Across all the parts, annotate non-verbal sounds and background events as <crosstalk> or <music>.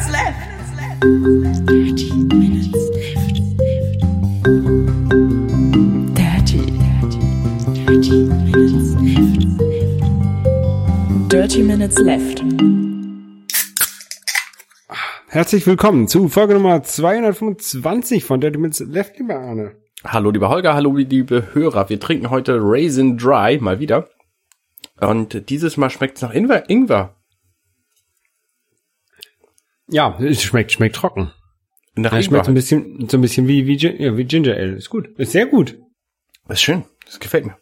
minutes left. 30 minutes left. 30, 30 minutes left. Dirty minutes left. Herzlich willkommen zu Folge Nummer 225 von Dirty Minutes Left, lieber Arne. Hallo lieber Holger, hallo liebe Hörer. Wir trinken heute Raisin Dry mal wieder. Und dieses Mal schmeckt es nach Ingwer. Ingwer. Ja, es schmeckt, schmeckt trocken. Nach Es schmeckt so ein bisschen, so ein bisschen wie, wie, ja, wie Ginger Ale. Ist gut. Ist sehr gut. Ist schön. Das gefällt mir.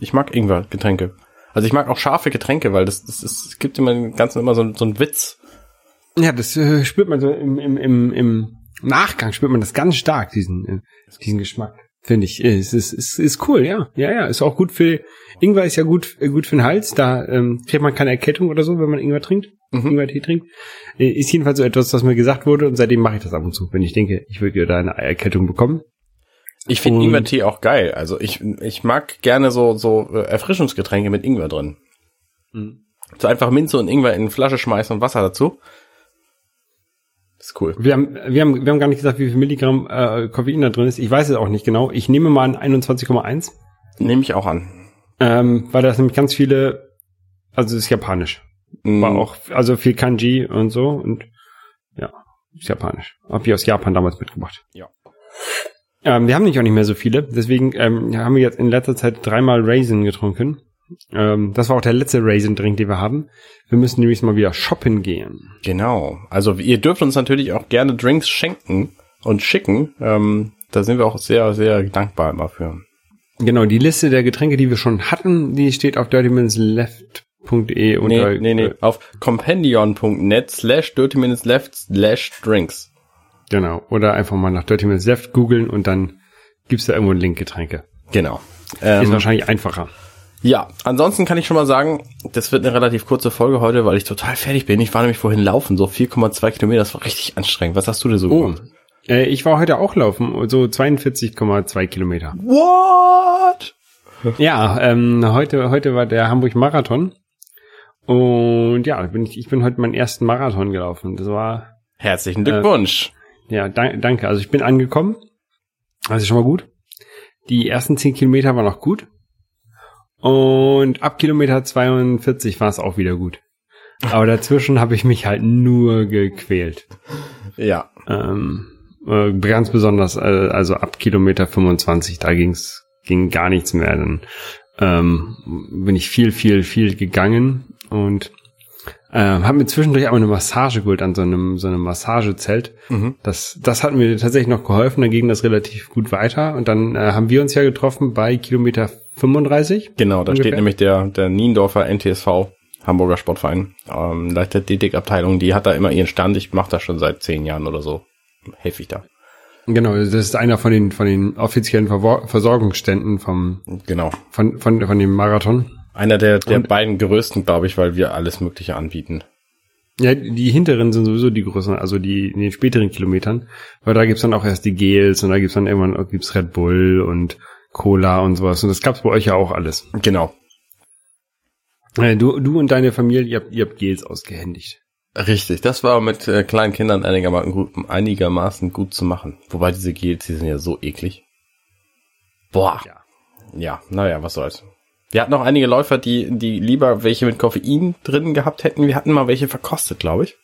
Ich mag Ingwer-Getränke. Also ich mag auch scharfe Getränke, weil das, das, das es gibt immer den ganzen immer so, so einen Witz. Ja, das äh, spürt man so im, im, im, im Nachgang spürt man das ganz stark, diesen, äh, diesen Geschmack. Finde ich. Äh, Es ist, ist, ist cool, ja. Ja, ja. Ist auch gut für, Ingwer ist ja gut, äh, gut für den Hals. Da ähm, kriegt man keine Erkältung oder so, wenn man Ingwer trinkt. Ingwer-Tee trinkt. Äh, Ist jedenfalls so etwas, was mir gesagt wurde und seitdem mache ich das ab und zu, wenn ich denke, ich würde da eine Erkältung bekommen. Ich finde Ingwer-Tee auch geil. Also ich, ich mag gerne so, so äh, Erfrischungsgetränke mit Ingwer drin. Mhm. So einfach Minze und Ingwer in eine Flasche schmeißen und Wasser dazu. Das ist cool. Wir haben, wir haben, wir haben gar nicht gesagt, wie viel Milligramm äh, Koffein da drin ist. Ich weiß es auch nicht genau. Ich nehme mal an 21,1, Nehme ich auch an. ähm, weil da ist nämlich ganz viele, also es ist japanisch. War Mm, auch, also viel Kanji und so und ja, ist japanisch. Hab ich aus Japan damals mitgebracht. Ja. Ähm, wir haben nicht auch nicht mehr so viele, deswegen ähm, haben wir jetzt in letzter Zeit dreimal Raisin getrunken. Ähm, das war auch der letzte Raisin-Drink, den wir haben. Wir müssen nämlich mal wieder shoppen gehen. Genau. Also ihr dürft uns natürlich auch gerne Drinks schenken und schicken. Ähm, da sind wir auch sehr, sehr dankbar immer für. Genau, die Liste der Getränke, die wir schon hatten, die steht auf dirtyminutesleft.de unter Nee, nee, nee. äh, Auf compendion.net slash dirty minutes left slash drinks. genau, oder einfach mal nach Dirty Minutes Left googeln und dann gibt's da irgendwo einen Link Getränke. Genau. Ist Ähm, wahrscheinlich einfacher. ja, ansonsten kann ich schon mal sagen, das wird eine relativ kurze Folge heute, weil ich total fertig bin. Ich war nämlich vorhin laufen, so 4,2 Kilometer, das war richtig anstrengend. Was hast du dir so Oh, gemacht? äh, ich war heute auch laufen, so 42,2 Kilometer. What? Ja, ähm, heute, heute war der Hamburg Marathon. Und ja, bin ich, ich bin heute meinen ersten Marathon gelaufen. Das war, Herzlichen Glückwunsch. ja, dank, danke. Also ich bin angekommen. Das ist schon mal gut. Die ersten 10 Kilometer waren noch gut. Und ab Kilometer 42 war es auch wieder gut. Aber dazwischen habe ich mich halt nur gequält. Ja. Ähm, äh, ganz besonders, äh, also ab Kilometer 25, da ging's, ging gar nichts mehr. Dann ähm, bin ich viel, viel, viel gegangen und äh, habe mir zwischendurch auch eine Massage geholt an so einem so einem Massagezelt. Mhm. Das, das hat mir tatsächlich noch geholfen, dann ging das relativ gut weiter. Und dann äh, haben wir uns ja getroffen bei Kilometer 35. Genau, da Ungefähr. steht nämlich der, der Niendorfer NTSV, Hamburger Sportverein, ähm, Leichtathletikabteilung, die hat da immer ihren Stand. Ich mache das schon seit zehn Jahren oder so. Helfe ich da. Genau, das ist einer von den von den offiziellen Versorgungsständen vom Genau. von von von dem Marathon. Einer der, der Und- beiden größten, glaube ich, weil wir alles Mögliche anbieten. Ja, die hinteren sind sowieso die größeren, also die in den späteren Kilometern. Weil da gibt's dann auch erst die Gels und da gibt's dann irgendwann auch gibt's Red Bull und Cola und sowas. Und das gab's bei euch ja auch alles. Genau. Äh, du, du und deine Familie, ihr habt, ihr habt Gels ausgehändigt. Richtig, das war mit äh, kleinen Kindern einigermaßen gut, einigermaßen gut zu machen. Wobei diese Gels, die sind ja so eklig. Boah. Ja. Ja, naja, was soll's. Wir hatten noch einige Läufer, die, die lieber welche mit Koffein drin gehabt hätten. Wir hatten mal welche verkostet, glaube ich.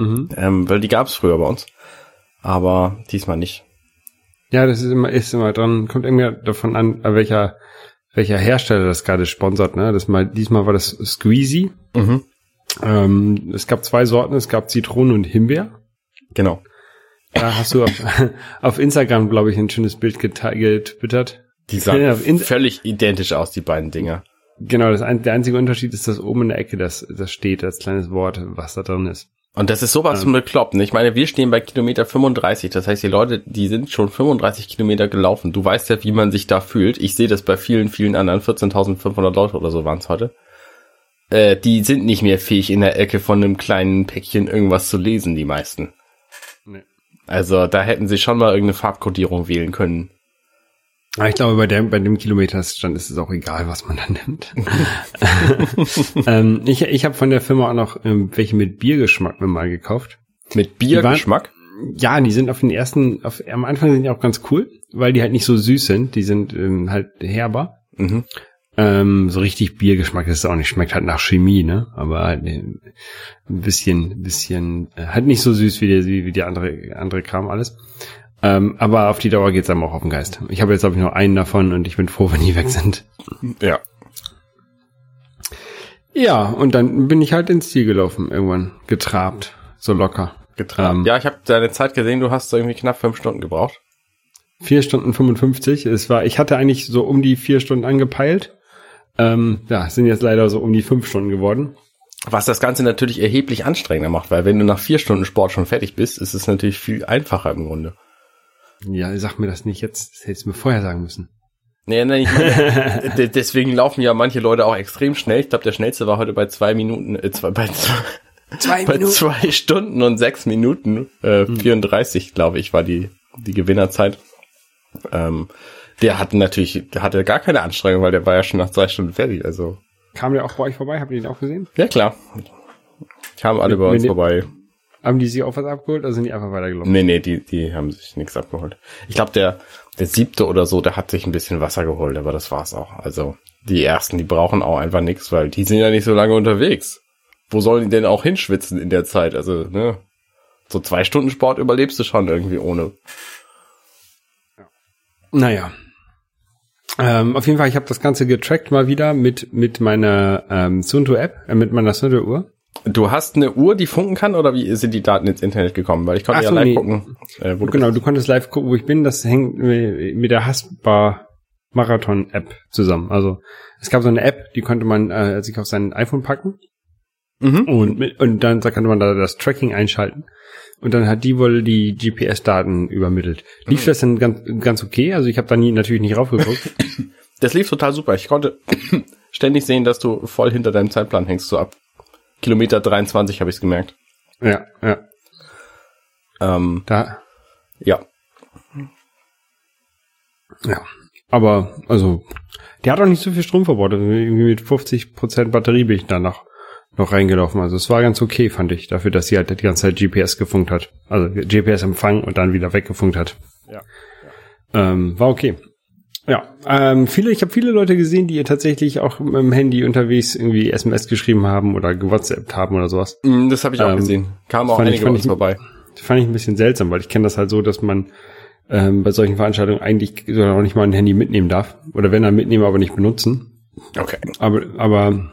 Mhm. Ähm, weil die gab's früher bei uns. Aber diesmal nicht. Ja, das ist immer, ist immer dran, kommt irgendwie davon an, äh, welcher, welcher Hersteller das gerade sponsert, ne? Das mal, diesmal war das Squeezy. Mhm. Ähm, es gab zwei Sorten, es gab Zitrone und Himbeer. Genau. Da hast du auf, <laughs> auf Instagram, glaube ich, ein schönes Bild getwittert. Die sahen Ja, in- völlig identisch aus, die beiden Dinger. Genau, das ein, der einzige Unterschied ist, dass oben in der Ecke das, das steht, als kleines Wort, was da drin ist. Und das ist sowas von bekloppt. ne? Ich meine, wir stehen bei Kilometer 35. Das heißt, die Leute, die sind schon 35 Kilometer gelaufen. Du weißt ja, wie man sich da fühlt. Ich sehe das bei vielen, vielen anderen. 14.500 Leute oder so waren es heute. Äh, die sind nicht mehr fähig, in der Ecke von einem kleinen Päckchen irgendwas zu lesen, die meisten. Nee. Also da hätten sie schon mal irgendeine Farbkodierung wählen können. Aber ich glaube, bei dem, bei dem Kilometerstand ist es auch egal, was man da nimmt. <laughs> ähm, ich ich habe von der Firma auch noch ähm, welche mit Biergeschmack mir mal gekauft. Mit Biergeschmack? Ja, die sind auf den ersten, auf, am Anfang sind die auch ganz cool, weil die halt nicht so süß sind. Die sind ähm, halt herber. Mhm. Ähm, so richtig Biergeschmack ist es auch nicht. Schmeckt halt nach Chemie, ne? Aber halt äh, ein bisschen, bisschen, äh, halt nicht so süß wie die, wie die andere, andere Kram alles. Ähm, aber auf die Dauer geht's einem auch auf den Geist. Ich habe jetzt, glaube ich, nur einen davon und ich bin froh, wenn die weg sind. Ja. Ja, und dann bin ich halt ins Ziel gelaufen, irgendwann. Getrabt. So locker. Getragen. Ähm, ja, ich habe deine Zeit gesehen, du hast irgendwie knapp fünf Stunden gebraucht. Vier Stunden 55. Es war, ich hatte eigentlich so um die vier Stunden angepeilt. Ähm, ja, sind jetzt leider so um die fünf Stunden geworden. Was das Ganze natürlich erheblich anstrengender macht, weil wenn du nach vier Stunden Sport schon fertig bist, ist es natürlich viel einfacher im Grunde. Ja, sag mir das nicht jetzt. Das hättest du mir vorher sagen müssen. Nee, nee, ich meine, <laughs> de- deswegen laufen ja manche Leute auch extrem schnell. Ich glaube, der schnellste war heute bei zwei Minuten, äh, zwei, bei, zwei, Zwei bei zwei Stunden und sechs Minuten, äh, 34, glaube ich, war die, die Gewinnerzeit. Ähm, der hatte natürlich, der hatte gar keine Anstrengung, weil der war ja schon nach zwei Stunden fertig, also. Kam der auch bei euch vorbei? Habt ihr den auch gesehen? Ja, klar. Kamen alle bei uns die- vorbei. Haben die sich auch was abgeholt oder sind die einfach weitergelaufen? Nee, nee, die, die haben sich nichts abgeholt. Ich glaube, der, der siebte oder so, der hat sich ein bisschen Wasser geholt, aber das war's auch. Also, die ersten, die brauchen auch einfach nichts, weil die sind ja nicht so lange unterwegs. Wo sollen die denn auch hinschwitzen in der Zeit? Also, ne? So zwei Stunden Sport überlebst du schon irgendwie ohne. Naja. Ähm, auf jeden Fall, ich habe das Ganze getrackt mal wieder mit, mit meiner ähm, Sunto-App, äh, mit meiner Sunto-Uhr. Du hast eine Uhr, die funken kann, oder wie sind die Daten ins Internet gekommen? Weil ich konnte Ach ja so, live nee. gucken, äh, wo du Genau, bist. du konntest live gucken, wo ich bin. Das hängt mit der Haspa Marathon App zusammen. Also es gab so eine App, die konnte man äh, sich auf sein iPhone packen Mhm. und mit, und dann konnte man da das Tracking einschalten und dann hat die wohl die GPS-Daten übermittelt. Lief das dann ganz ganz okay? Also ich habe da nie natürlich nicht raufgeguckt. <laughs> Das lief total super. Ich konnte <coughs> ständig sehen, dass du voll hinter deinem Zeitplan hängst, so ab Kilometer 23 habe ich es gemerkt. ja, ja, Ähm, da ja, Ja. Aber, also, der hat auch nicht so viel Strom verbraucht. Also irgendwie mit 50% Batterie bin ich da noch, noch reingelaufen. Also es war ganz okay, fand ich, dafür, dass sie halt die ganze Zeit GPS gefunkt hat. Also GPS empfangen und dann wieder weggefunkt hat. Ja. Ähm, war okay. Ja, ähm, viele, ich habe viele Leute gesehen, die tatsächlich auch mit dem Handy unterwegs irgendwie SMS geschrieben haben oder gewhatsappt haben oder sowas. Mm, Das habe ich auch Ähm, gesehen. Kamen auch ich- einige uns ich- vorbei. Das fand ich ein bisschen seltsam, weil ich kenne das halt so, dass man ähm, bei solchen Veranstaltungen eigentlich sogar noch nicht mal ein Handy mitnehmen darf. Oder wenn dann mitnehmen, aber nicht benutzen. Okay. Aber, aber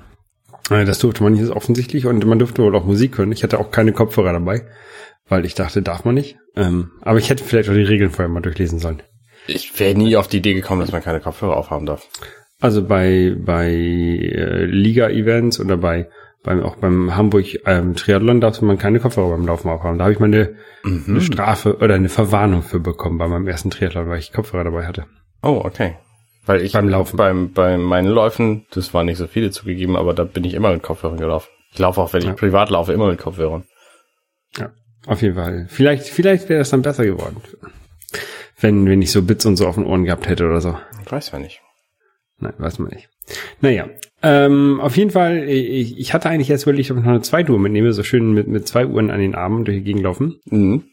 äh, das durfte man nicht offensichtlich und man durfte wohl auch Musik hören. Ich hatte auch keine Kopfhörer dabei, weil ich dachte, darf man nicht. Ähm, aber ich hätte vielleicht auch die Regeln vorher mal durchlesen sollen. Ich wäre nie auf die Idee gekommen, dass man keine Kopfhörer aufhaben darf. Also bei bei äh, Liga-Events oder bei beim auch beim Hamburg ähm, Triathlon darf man keine Kopfhörer beim Laufen aufhaben. Da habe ich mal eine, eine Strafe oder eine Verwarnung für bekommen bei meinem ersten Triathlon, weil ich Kopfhörer dabei hatte. Oh, okay. Weil ich Beim Laufen. beim bei meinen Läufen, das waren nicht so viele zugegeben, aber da bin ich immer mit Kopfhörern gelaufen. Ich laufe auch, wenn ich Ja. privat laufe, immer mit Kopfhörern. Ja, auf jeden Fall. Vielleicht vielleicht wäre das dann besser geworden, wenn wenn ich so Bits und so auf den Ohren gehabt hätte oder so. Weiß ja nicht. Nein, weiß man nicht. Naja, ähm, auf jeden Fall, ich, ich hatte eigentlich jetzt überlegt, ob ich noch eine zweite Uhr mitnehme, so schön mit, mit zwei Uhren an den Armen durch die Gegend laufen. Mhm.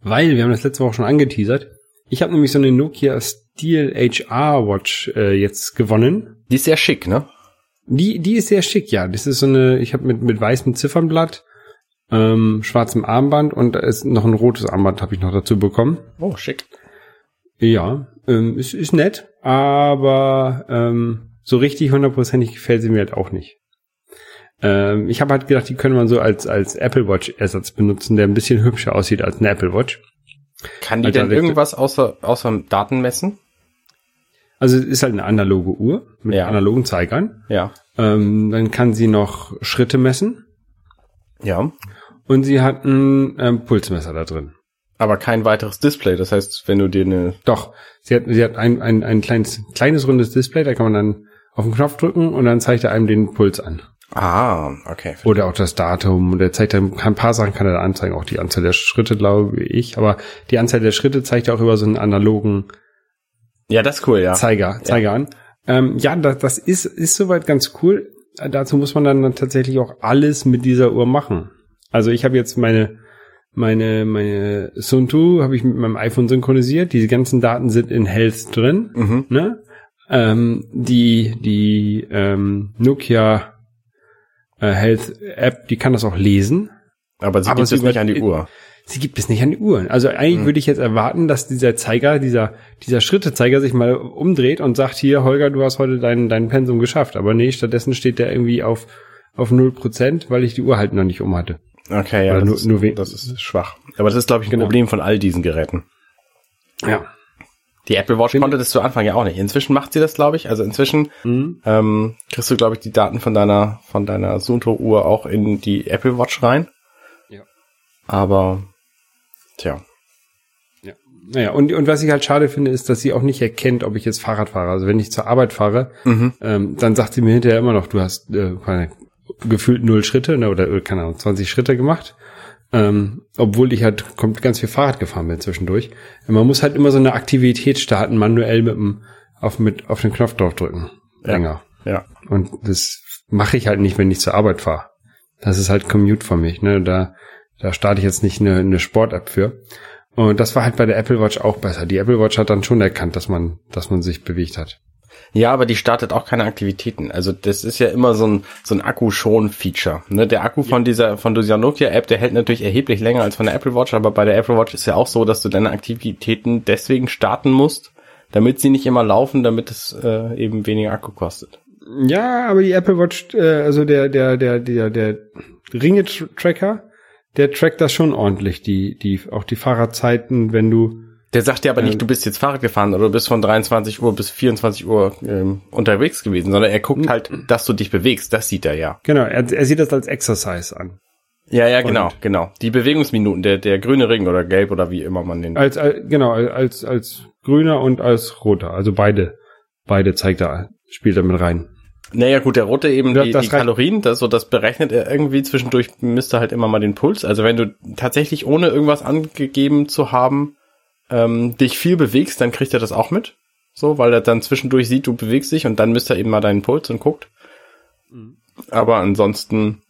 Weil, wir haben das letzte Woche schon angeteasert, ich habe nämlich so eine Nokia Steel HR Watch äh, jetzt gewonnen. Die ist sehr schick, ne? Die, die ist sehr schick, ja. Das ist so eine, ich habe mit, mit weißem Ziffernblatt, ähm, schwarzem Armband und da ist noch ein rotes Armband habe ich noch dazu bekommen. Oh, schick. Ja, ähm, ist, ist nett, aber ähm, so richtig hundertprozentig gefällt sie mir halt auch nicht. Ähm, ich habe halt gedacht, die können man so als, als Apple Watch Ersatz benutzen, der ein bisschen hübscher aussieht als eine Apple Watch. Kann die Alter, denn irgendwas außer, außer Daten messen? Also es ist halt eine analoge Uhr mit Ja. analogen Zeigern. Ja. Ähm, dann kann sie noch Schritte messen Ja. und sie hat ein ähm, Pulsmesser da drin. Aber kein weiteres Display. Das heißt, wenn du dir eine, Doch, sie hat, sie hat ein, ein, ein kleines, kleines rundes Display, da kann man dann auf den Knopf drücken und dann zeigt er einem den Puls an. ah, okay. Oder auch das Datum. Und er zeigt dann, ein paar Sachen kann er da anzeigen, auch die Anzahl der Schritte, glaube ich. Aber die Anzahl der Schritte zeigt er auch über so einen analogen Ja, das ist cool, ja. Zeiger, Zeiger an. Ähm, ja, das, das ist, ist soweit ganz cool. Äh, Dazu muss man dann tatsächlich auch alles mit dieser Uhr machen. Also ich habe jetzt meine, meine, meine Suntu habe ich mit meinem iPhone synchronisiert. Diese ganzen Daten sind in Health drin. Mhm. Ne? Ähm, die die ähm, Nokia äh, Health App, die kann das auch lesen. Aber sie Aber gibt es nicht an die Uhr. Sie gibt es nicht an die Uhren. Also eigentlich würde ich jetzt erwarten, dass dieser Zeiger, dieser, dieser Schrittezeiger sich mal umdreht und sagt, hier, Holger, du hast heute dein, dein Pensum geschafft. Aber nee, stattdessen steht der irgendwie auf, auf 0%, weil ich die Uhr halt noch nicht um hatte. Okay, ja, Oder das, nur- ist, nur das ist schwach. Aber das ist, glaube ich, ein Genau. Problem von all diesen Geräten. Ja. Die Apple Watch konnte das zu Anfang ja auch nicht. Inzwischen macht sie das, glaube ich. Also inzwischen Mhm. ähm, kriegst du, glaube ich, die Daten von deiner von deiner Sunto-Uhr auch in die Apple Watch rein. Ja. Aber tja, Ja. Naja, und, und was ich halt schade finde, ist, dass sie auch nicht erkennt, ob ich jetzt Fahrrad fahre. Also wenn ich zur Arbeit fahre, Mhm. ähm, dann sagt sie mir hinterher immer noch, du hast äh, keine, gefühlt null Schritte ne, oder äh, keine Ahnung, 20 Schritte gemacht. Ähm, obwohl ich halt kommt ganz viel Fahrrad gefahren bin zwischendurch. Man muss halt immer so eine Aktivität starten, manuell mit dem, auf, mit, auf den Knopf draufdrücken. Ja. Länger. ja. Und das mache ich halt nicht, wenn ich zur Arbeit fahre. Das ist halt Commute für mich. Ne? Da, da starte ich jetzt nicht eine, eine Sport-App für. Und das war halt bei der Apple Watch auch besser. Die Apple Watch hat dann schon erkannt, dass man, dass man sich bewegt hat. Ja, aber die startet auch keine Aktivitäten. Also das ist ja immer so ein so ein Akku-Schon-Feature. Ne? Der Akku von dieser von dieser Nokia-App, der hält natürlich erheblich länger als von der Apple Watch, aber bei der Apple Watch ist ja auch so, dass du deine Aktivitäten deswegen starten musst, damit sie nicht immer laufen, damit es äh, eben weniger Akku kostet. Ja, aber die Apple Watch, äh, also der, der, der, der, der Ringe-Tracker, der trackt das schon ordentlich, die, die, auch die Fahrradzeiten, wenn du, Der sagt dir aber nicht, Ähm. du bist jetzt Fahrrad gefahren oder du bist von 23 Uhr bis 24 Uhr ähm, unterwegs gewesen, sondern er guckt halt, dass du dich bewegst. Das sieht er ja. genau, er, er sieht das als Exercise an. Ja, ja, genau, Und- genau. Die Bewegungsminuten, der der grüne Ring oder gelb oder wie immer man den. Als, als genau, als, als grüner und als roter. Also beide, beide zeigt er, spielt er mit rein. Naja, gut, der rote eben die, das die. Kalorien, das, so das berechnet er irgendwie zwischendurch, misst er halt immer mal den Puls. Also wenn du tatsächlich ohne irgendwas angegeben zu haben, ähm, dich viel bewegst, dann kriegt er das auch mit. So, weil er dann zwischendurch sieht, du bewegst dich und dann misst er eben mal deinen Puls und guckt. Mhm. Aber ansonsten,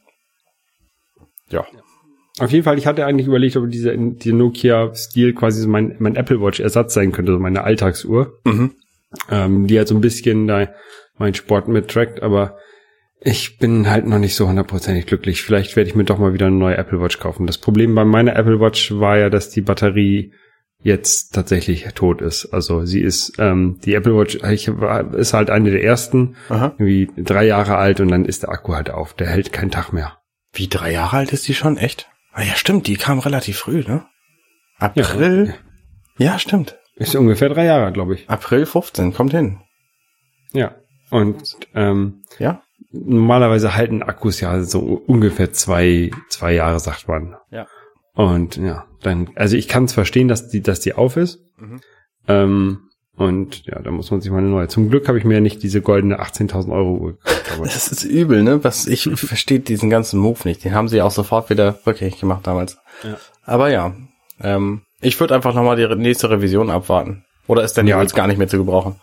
ja. Auf jeden Fall, ich hatte eigentlich überlegt, ob diese, die Nokia-Stil quasi so mein, mein Apple Watch-Ersatz sein könnte, so meine Alltagsuhr, Mhm. ähm, die halt so ein bisschen da meinen Sport mittrackt, aber ich bin halt noch nicht so hundertprozentig glücklich. Vielleicht werde ich mir doch mal wieder eine neue Apple Watch kaufen. Das Problem bei meiner Apple Watch war ja, dass die Batterie jetzt tatsächlich tot ist. Also sie ist, ähm, die Apple Watch ich, war- ist halt eine der ersten, Aha. irgendwie drei Jahre alt und dann ist der Akku halt auf. Der hält keinen Tag mehr. Wie drei Jahre alt ist die schon? Echt? Ah ja, stimmt, die kam relativ früh, ne? April? Ja, stimmt. Ist ungefähr drei Jahre, glaube ich. April 15, kommt hin. Ja. Und ähm, Ja? normalerweise halten Akkus ja so ungefähr zwei, zwei Jahre, sagt man. Ja. Und ja, dann, also ich kann es verstehen, dass die, dass die auf ist. Mhm. Ähm, und ja, da muss man sich mal eine neue. Zum Glück habe ich mir ja nicht diese goldene 18.000 Euro Uhr gekauft. Das ist übel, ne? Was ich <laughs> verstehe diesen ganzen Move nicht. Den haben sie auch sofort wieder rückgängig gemacht damals. Ja. Aber ja, ähm, ich würde einfach nochmal die nächste Revision abwarten. Oder ist denn Ja. jetzt gar nicht mehr zu gebrauchen?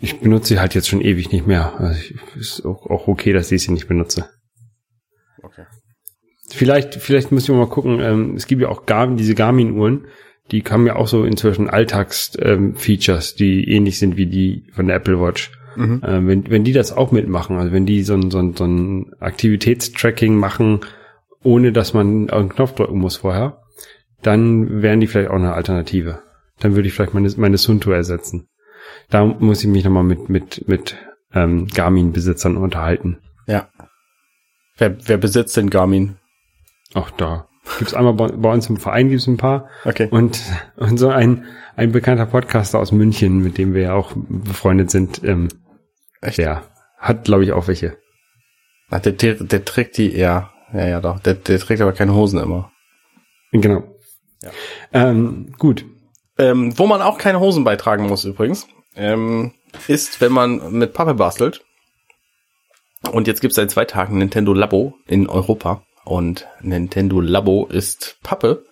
Ich benutze sie halt jetzt schon ewig nicht mehr. Also ich, ist auch, auch okay, dass ich sie nicht benutze. Vielleicht, vielleicht müssen wir mal gucken. Ähm, es gibt ja auch Garmin, diese Garmin-Uhren, die haben ja auch so inzwischen Alltags-Features, die ähnlich sind wie die von der Apple Watch. Mhm. Ähm, wenn, wenn die das auch mitmachen, also wenn die so ein, so ein, so ein Aktivitätstracking machen, ohne dass man einen Knopf drücken muss vorher, dann wären die vielleicht auch eine Alternative. Dann würde ich vielleicht meine, meine Sunto ersetzen. Da muss ich mich nochmal mit, mit, mit ähm, Garmin-Besitzern unterhalten. Ja. Wer, wer besitzt denn Garmin? Auch da gibt's einmal bei, bei uns im Verein gibt's ein paar Okay. und und so ein ein bekannter Podcaster aus München, mit dem wir ja auch befreundet sind, ähm, Echt? der hat glaube ich auch welche. Ach, der, der, der trägt die, ja, ja, ja doch. Der, der trägt aber keine Hosen immer. Genau. Ja. Ähm, gut. Ähm, wo man auch keine Hosen beitragen muss übrigens, ähm, ist, wenn man mit Pappe bastelt. Und jetzt gibt's seit zwei Tagen Nintendo Labo in Europa. Und Nintendo Labo ist Pappe,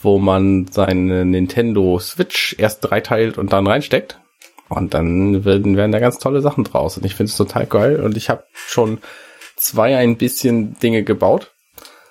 wo man seine Nintendo Switch erst dreiteilt und dann reinsteckt. Und dann werden, werden da ganz tolle Sachen draus. Und ich finde es total geil. Und ich habe schon zwei ein bisschen Dinge gebaut.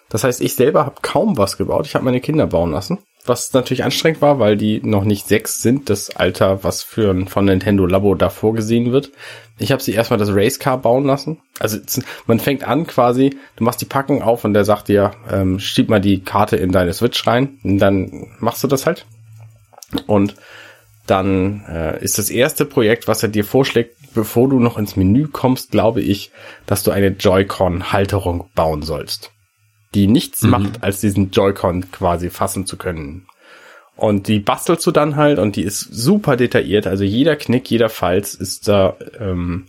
Das heißt, ich selber habe kaum was gebaut. Ich habe meine Kinder bauen lassen. Was natürlich anstrengend war, weil die noch nicht sechs sind, das Alter, was für ein von Nintendo Labo da vorgesehen wird. Ich habe sie erstmal das Racecar bauen lassen. Also man fängt an quasi, du machst die Packung auf und der sagt dir, ähm, schieb mal die Karte in deine Switch rein. Und dann machst du das halt. Und dann äh, ist das erste Projekt, was er dir vorschlägt, bevor du noch ins Menü kommst, glaube ich, dass du eine Joy-Con-Halterung bauen sollst die nichts mhm. macht, als diesen Joy-Con quasi fassen zu können. Und die bastelst du dann halt und die ist super detailliert. Also jeder Knick, jeder Falz ist da, ähm,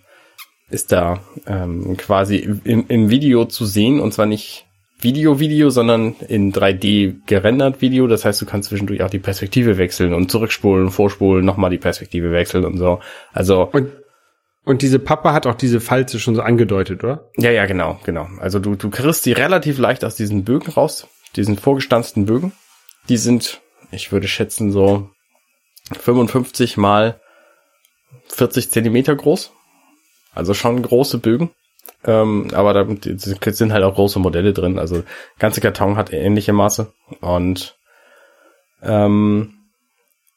ist da ähm, quasi im, im Video zu sehen und zwar nicht Video-Video, sondern in 3D gerendert Video. Das heißt, du kannst zwischendurch auch die Perspektive wechseln und zurückspulen, vorspulen, nochmal die Perspektive wechseln und so. Also und und diese Pappe hat auch diese Falze schon so angedeutet, oder? Ja, ja, genau, genau. Also du, du kriegst die relativ leicht aus diesen Bögen raus, diesen vorgestanzten Bögen. Die sind, ich würde schätzen, so 55 mal 40 Zentimeter groß. Also schon große Bögen. Ähm, aber da sind halt auch große Modelle drin. Also ganze Karton hat ähnliche Maße. Und ähm,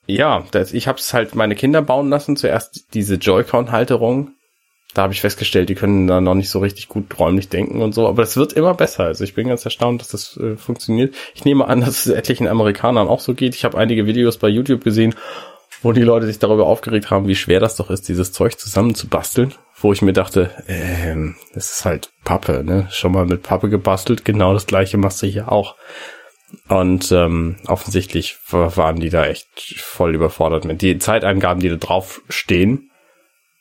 ja, das, ich habe es halt meine Kinder bauen lassen. Zuerst diese Joy-Con-Halterung. Da habe ich festgestellt, die können da noch nicht so richtig gut räumlich denken und so. Aber es wird immer besser. Also ich bin ganz erstaunt, dass das äh, funktioniert. Ich nehme an, dass es etlichen Amerikanern auch so geht. Ich habe einige Videos bei YouTube gesehen, wo die Leute sich darüber aufgeregt haben, wie schwer das doch ist, dieses Zeug zusammenzubasteln. Wo ich mir dachte, ähm, das ist halt Pappe, ne? Schon mal mit Pappe gebastelt, genau das gleiche machst du hier auch. Und ähm, offensichtlich waren die da echt voll überfordert mit. Die Zeitangaben, die da drauf stehen,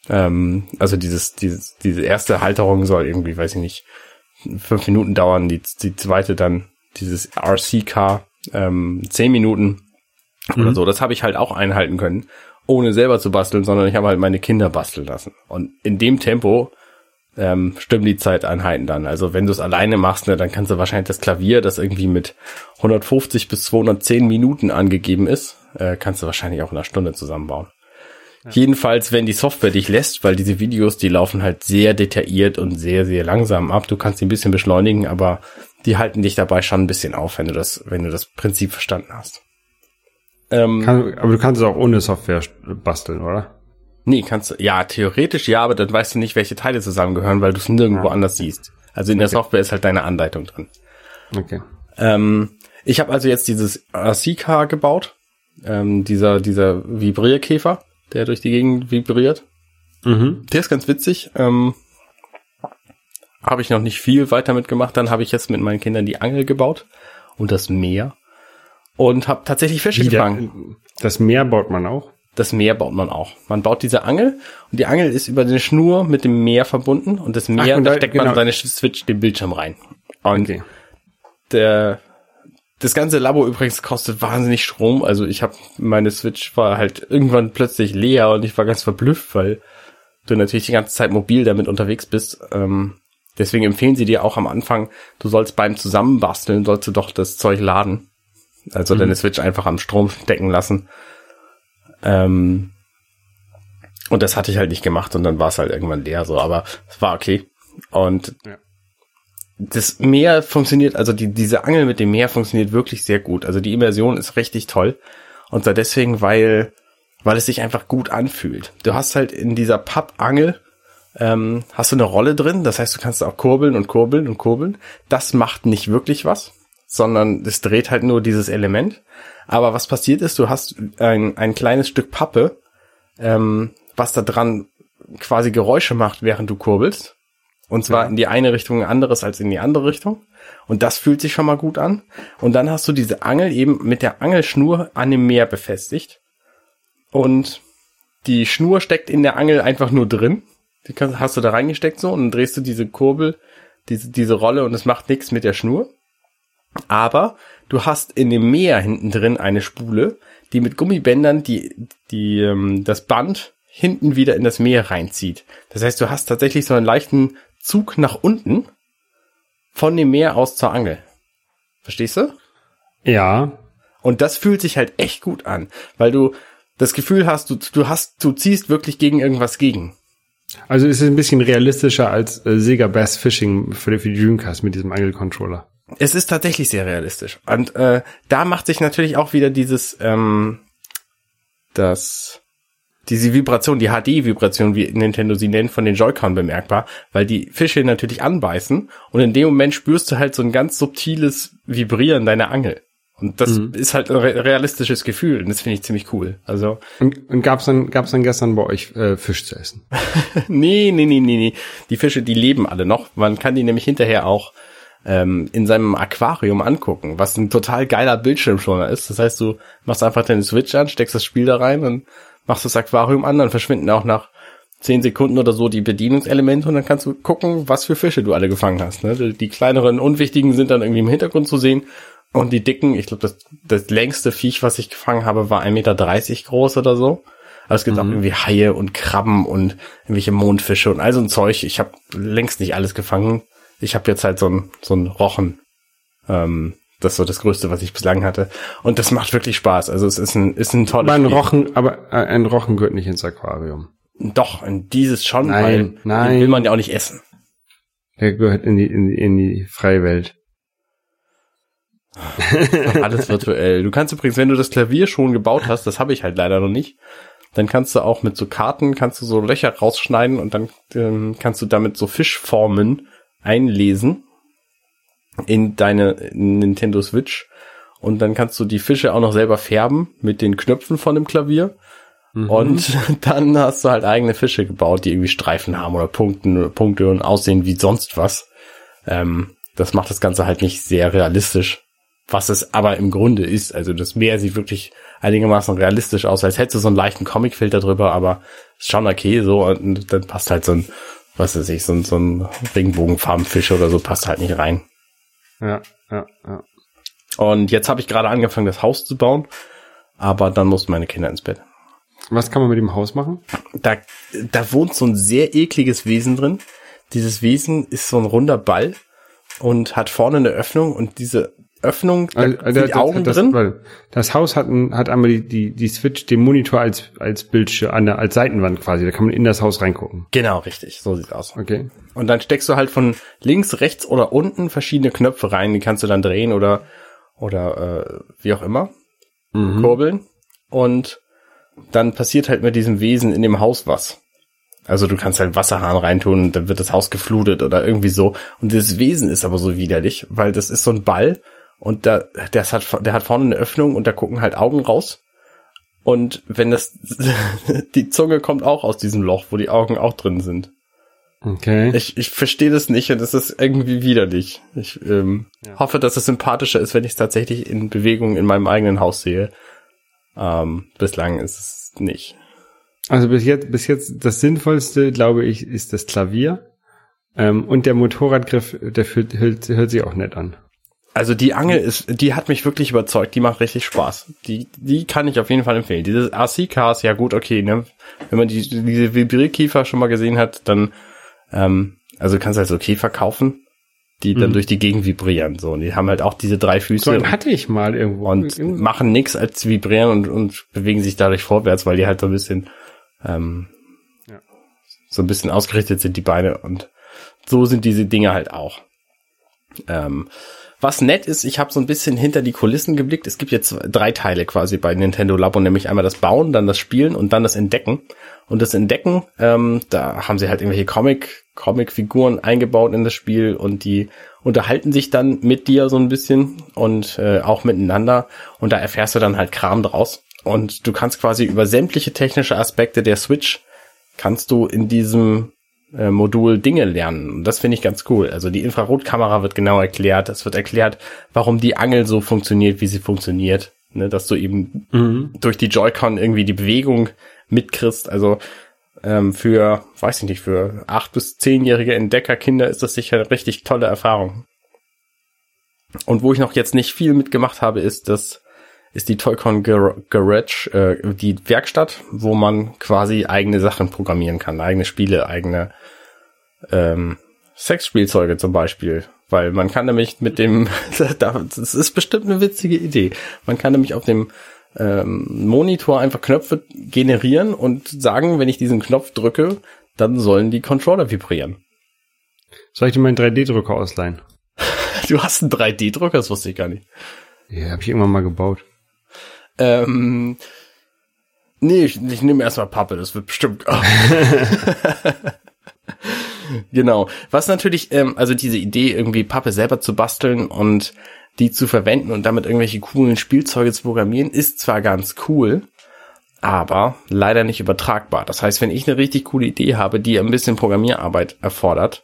ähm, also dieses, dieses, diese erste Halterung soll irgendwie, weiß ich nicht, fünf Minuten dauern, die, die zweite dann dieses RC-Car ähm, zehn Minuten mhm. oder so. Das habe ich halt auch einhalten können, ohne selber zu basteln, sondern ich habe halt meine Kinder basteln lassen. Und in dem Tempo ähm, stimmen die Zeiteinheiten dann. Also wenn du es alleine machst, ne, dann kannst du wahrscheinlich das Klavier, das irgendwie mit 150 bis 210 Minuten angegeben ist, äh, kannst du wahrscheinlich auch in einer Stunde zusammenbauen. Ja. Jedenfalls, wenn die Software dich lässt, weil diese Videos, die laufen halt sehr detailliert und sehr, sehr langsam ab. Du kannst die ein bisschen beschleunigen, aber die halten dich dabei schon ein bisschen auf, wenn du das, wenn du das Prinzip verstanden hast. Ähm, Kann, aber du kannst es auch ohne Software basteln, oder? Nee, kannst du, ja, theoretisch ja, aber dann weißt du nicht, welche Teile zusammengehören, weil du es nirgendwo ja. anders siehst. Also in der Software ist halt deine Anleitung drin. Okay. Ähm, ich habe also jetzt dieses RC-Car gebaut, ähm, dieser, dieser Vibrierkäfer, der durch die Gegend vibriert. Mhm. Der ist ganz witzig. Ähm, habe ich noch nicht viel weiter mitgemacht. Dann habe ich jetzt mit meinen Kindern die Angel gebaut und das Meer und habe tatsächlich Fische Wieder, gefangen. Das Meer baut man auch? Das Meer baut man auch. Man baut diese Angel und die Angel ist über eine Schnur mit dem Meer verbunden und das Meer, Ach, und da, steckt genau. man seine Switch den Bildschirm rein. Und okay. der das ganze Labo übrigens kostet wahnsinnig Strom. Also ich habe meine Switch war halt irgendwann plötzlich leer und ich war ganz verblüfft, weil du natürlich die ganze Zeit mobil damit unterwegs bist. Ähm, deswegen empfehlen sie dir auch am Anfang, du sollst beim Zusammenbasteln, sollst du doch das Zeug laden. Also mhm. deine Switch einfach am Strom stecken lassen ähm, und das hatte ich halt nicht gemacht und dann war es halt irgendwann leer so, aber es war okay. Und ja. das Meer funktioniert, also die, diese Angel mit dem Meer funktioniert wirklich sehr gut. Also die Immersion ist richtig toll. Und zwar deswegen, weil, weil es sich einfach gut anfühlt. Du hast halt in dieser Pappangel, ähm, hast du eine Rolle drin, das heißt, du kannst auch kurbeln und kurbeln und kurbeln. Das macht nicht wirklich was, sondern es dreht halt nur dieses Element. Aber was passiert ist, du hast ein, ein kleines Stück Pappe, ähm, was da dran quasi Geräusche macht, während du kurbelst. Und zwar ja. in die eine Richtung anderes als in die andere Richtung. Und das fühlt sich schon mal gut an. Und dann hast du diese Angel eben mit der Angelschnur an dem Meer befestigt. Und die Schnur steckt in der Angel einfach nur drin. Die hast du da reingesteckt so und dann drehst du diese Kurbel, diese, diese Rolle und es macht nichts mit der Schnur. Aber du hast in dem Meer hinten drin eine Spule, die mit Gummibändern die, die, ähm, das Band hinten wieder in das Meer reinzieht. Das heißt, du hast tatsächlich so einen leichten Zug nach unten von dem Meer aus zur Angel. Verstehst du? Ja. Und das fühlt sich halt echt gut an, weil du das Gefühl hast, du, du hast, du ziehst wirklich gegen irgendwas gegen. Also ist es ein bisschen realistischer als äh, Sega Bass Fishing für, für die Dreamcast mit diesem Angelcontroller. Es ist tatsächlich sehr realistisch. Und äh, da macht sich natürlich auch wieder dieses, ähm, das, diese Vibration, die HD-Vibration, wie Nintendo sie nennt, von den Joy-Con bemerkbar, weil die Fische natürlich anbeißen und in dem Moment spürst du halt so ein ganz subtiles Vibrieren deiner Angel. Und das Mhm. ist halt ein re realistisches Gefühl und das finde ich ziemlich cool. Also, Und, und gab's dann, gab's dann gestern bei euch äh, Fisch zu essen? <laughs> nee, nee, nee, nee, nee. Die Fische, die leben alle noch. Man kann die nämlich hinterher auch ähm, in seinem Aquarium angucken, was ein total geiler Bildschirmschoner ist. Das heißt, du machst einfach deine Switch an, steckst das Spiel da rein und machst das Aquarium an, dann verschwinden auch nach zehn Sekunden oder so die Bedienungselemente und dann kannst du gucken, was für Fische du alle gefangen hast. Ne? Die- kleineren, unwichtigen sind dann irgendwie im Hintergrund zu sehen und die dicken, ich glaube, das, das längste Viech, was ich gefangen habe, war 1,30 Meter groß oder so. Aber es gibt auch irgendwie Haie und Krabben und irgendwelche Mondfische und all so ein Zeug. Ich habe längst nicht alles gefangen. Ich habe jetzt halt so ein, so ein Rochen. Ähm, das ist so das Größte, was ich bislang hatte. Und das macht wirklich Spaß. Also es ist ein, ist ein tolles Aber ein Spiel. Rochen, aber äh, ein Rochen gehört nicht ins Aquarium. Doch, in dieses schon, Nein, weil nein. den will man ja auch nicht essen. Der gehört in die, in die, in die freie Welt. <laughs> Alles virtuell. Du kannst übrigens, wenn du das Klavier schon gebaut hast, das habe ich halt leider noch nicht, dann kannst du auch mit so Karten, kannst du so Löcher rausschneiden und dann ähm, kannst du damit so Fischformen einlesen in deine Nintendo Switch und dann kannst du die Fische auch noch selber färben mit den Knöpfen von dem Klavier. Und <laughs> dann hast du halt eigene Fische gebaut, die irgendwie Streifen haben oder Punkten Punkte und aussehen wie sonst was. Ähm, das macht das Ganze halt nicht sehr realistisch, was es aber im Grunde ist. Also das Meer sieht wirklich einigermaßen realistisch aus, als hättest du so einen leichten Comicfilter drüber, aber ist schon okay so und dann passt halt so ein, was weiß ich, so ein, so ein Regenbogenfarbenfisch oder so passt halt nicht rein. Ja, ja, ja. Und jetzt habe ich gerade angefangen, das Haus zu bauen, aber dann mussten meine Kinder ins Bett. Was kann man mit dem Haus machen? Da, da wohnt so ein sehr ekliges Wesen drin. Dieses Wesen ist so ein runder Ball und hat vorne eine Öffnung und diese Öffnung, da Also, das- die Augen das, drin. warte. Das Haus hat, ein, hat einmal die, die, die Switch, den Monitor als, als Bildschirm, an der, als Seitenwand quasi. Da kann man in das Haus reingucken. Genau, richtig, so sieht's aus. Okay. Und dann steckst du halt von links, rechts oder unten verschiedene Knöpfe rein, die kannst du dann drehen oder oder äh, wie auch immer kurbeln und dann passiert halt mit diesem Wesen in dem Haus was. Also du kannst halt Wasserhahn reintun und dann wird das Haus geflutet oder irgendwie so. Und dieses Wesen ist aber so widerlich, weil das ist so ein Ball und da, das hat, der hat vorne eine Öffnung und da gucken halt Augen raus. Und wenn das, <laughs> die Zunge kommt auch aus diesem Loch, wo die Augen auch drin sind. Okay. Ich, ich verstehe das nicht und es ist irgendwie widerlich. Ich ähm, hoffe, dass es sympathischer ist, wenn ich es tatsächlich in Bewegung in meinem eigenen Haus sehe. Ähm, bislang ist es nicht. Also bis jetzt, bis jetzt das Sinnvollste, glaube ich, ist das Klavier. Ähm, und der Motorradgriff, der fühlt, hört, hört sich auch nett an. Also die Angel ist, die hat mich wirklich überzeugt. Die macht richtig Spaß. Die, die kann ich auf jeden Fall empfehlen. Dieses RC-Cars, ja gut, okay, ne? Wenn man die, diese Vibrierkiefer schon mal gesehen hat, dann, ähm, also du kannst halt so Käfer kaufen, die dann durch die Gegend vibrieren. So, und die haben halt auch diese drei Füße. So hatte ich mal irgendwo. und Irgendwo- machen nix als vibrieren und, und bewegen sich dadurch vorwärts, weil die halt so ein bisschen ähm, Ja. so ein bisschen ausgerichtet sind, die Beine. Und so sind diese Dinge halt auch. Ähm, was nett ist, ich habe so ein bisschen hinter die Kulissen geblickt. Es gibt jetzt drei Teile quasi bei Nintendo Labo, nämlich einmal das Bauen, dann das Spielen und dann das Entdecken. Und das Entdecken, ähm, da haben sie halt irgendwelche Comic, Comic-Figuren eingebaut in das Spiel und die unterhalten sich dann mit dir so ein bisschen und äh, auch miteinander. Und da erfährst du dann halt Kram draus. Und du kannst quasi über sämtliche technische Aspekte der Switch kannst du in diesem äh, Modul Dinge lernen. Und das finde ich ganz cool. Also die Infrarotkamera wird genau erklärt. Es wird erklärt, warum die Angel so funktioniert, wie sie funktioniert. Ne, dass du eben durch die Joy-Con irgendwie die Bewegung mitkriegst. Also ähm, für, weiß ich nicht, für acht bis zehnjährige Entdeckerkinder ist das sicher eine richtig tolle Erfahrung. Und wo ich noch jetzt nicht viel mitgemacht habe, ist das ist die Toycon Gar Garage, äh, die Werkstatt, wo man quasi eigene Sachen programmieren kann, eigene Spiele, eigene ähm, Sexspielzeuge zum Beispiel. Weil man kann nämlich mit dem, <laughs> das ist bestimmt eine witzige Idee. Man kann nämlich auf dem ähm, Monitor einfach Knöpfe generieren und sagen, wenn ich diesen Knopf drücke, dann sollen die Controller vibrieren. Soll ich dir meinen 3D-Drucker ausleihen? <laughs> Du hast einen 3D-Drucker, das wusste ich gar nicht. Ja, habe ich irgendwann mal gebaut. Ähm, nee, ich, ich nehme erstmal Pappe, das wird bestimmt. <laughs> genau. Was natürlich, ähm, also diese Idee, irgendwie Pappe selber zu basteln und die zu verwenden und damit irgendwelche coolen Spielzeuge zu programmieren, ist zwar ganz cool, aber leider nicht übertragbar. Das heißt, wenn ich eine richtig coole Idee habe, die ein bisschen Programmierarbeit erfordert,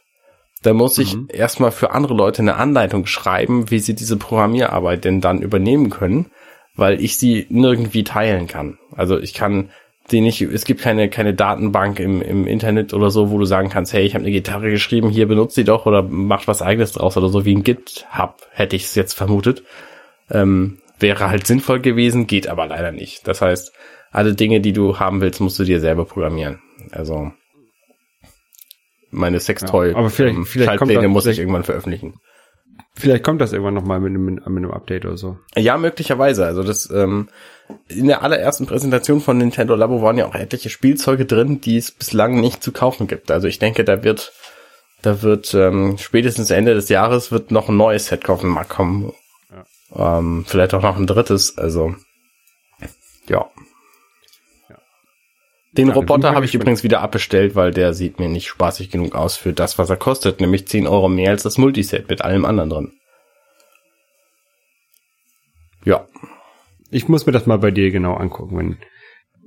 dann muss ich Mhm. erstmal für andere Leute eine Anleitung schreiben, wie sie diese Programmierarbeit denn dann übernehmen können, weil ich sie nirgendwie teilen kann. Also ich kann die nicht, es gibt keine, keine Datenbank im, im Internet oder so, wo du sagen kannst, hey, ich habe eine Gitarre geschrieben, hier benutzt sie doch oder macht was eigenes draus oder so wie ein GitHub, hätte ich es jetzt vermutet. Ähm, wäre halt sinnvoll gewesen, geht aber leider nicht. Das heißt, alle Dinge, die du haben willst, musst du dir selber programmieren. Also meine Sextoy Ja, aber vielleicht- ähm, vielleicht Schaltpläne muss ich irgendwann veröffentlichen. Vielleicht kommt das irgendwann nochmal mit, einem- mit einem Update oder so. Ja, möglicherweise. Also das ähm, in der allerersten Präsentation von Nintendo Labo waren ja auch etliche Spielzeuge drin, die es bislang nicht zu kaufen gibt. Also ich denke, da wird da wird ähm, spätestens Ende des Jahres wird noch ein neues Set auf den Markt kommen. Ähm, vielleicht auch noch ein drittes. Also ja. Den Roboter habe ich übrigens wieder abbestellt, weil der sieht mir nicht spaßig genug aus für das, was er kostet, nämlich 10 Euro mehr als das Multiset mit allem anderen drin. Ja, Ich muss mir das mal bei dir genau angucken, wenn,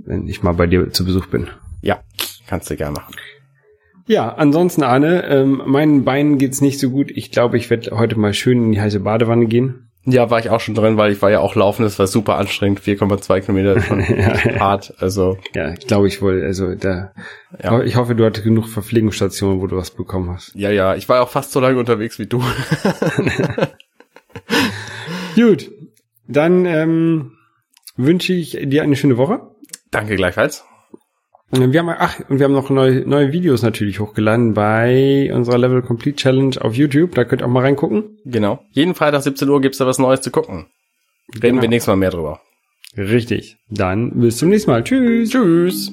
wenn ich mal bei dir zu Besuch bin. ja, kannst du gerne machen. Ja, ansonsten, Arne, ähm, meinen Beinen geht's nicht so gut. Ich glaube, ich werde heute mal schön in die heiße Badewanne gehen. Ja, war ich auch schon drin, weil ich war ja auch laufen, das war super anstrengend, 4,2 Kilometer schon <laughs> hart, also Ja, ich glaube, ich wohl, also da, Ja. ich hoffe, du hattest genug Verpflegungsstationen, wo du was bekommen hast. ja, ja, ich war auch fast so lange unterwegs wie du. <laughs> Gut, dann ähm, wünsche ich dir eine schöne Woche. Danke gleichfalls. Wir haben, ach, und wir haben noch neue, neue Videos natürlich hochgeladen bei unserer Level Complete Challenge auf YouTube. Da könnt ihr auch mal reingucken. Genau. Jeden Freitag 17 Uhr gibt's da was Neues zu gucken. Reden Genau. wir nächstes Mal mehr drüber. Richtig. Dann bis zum nächsten Mal. Tschüss. Tschüss.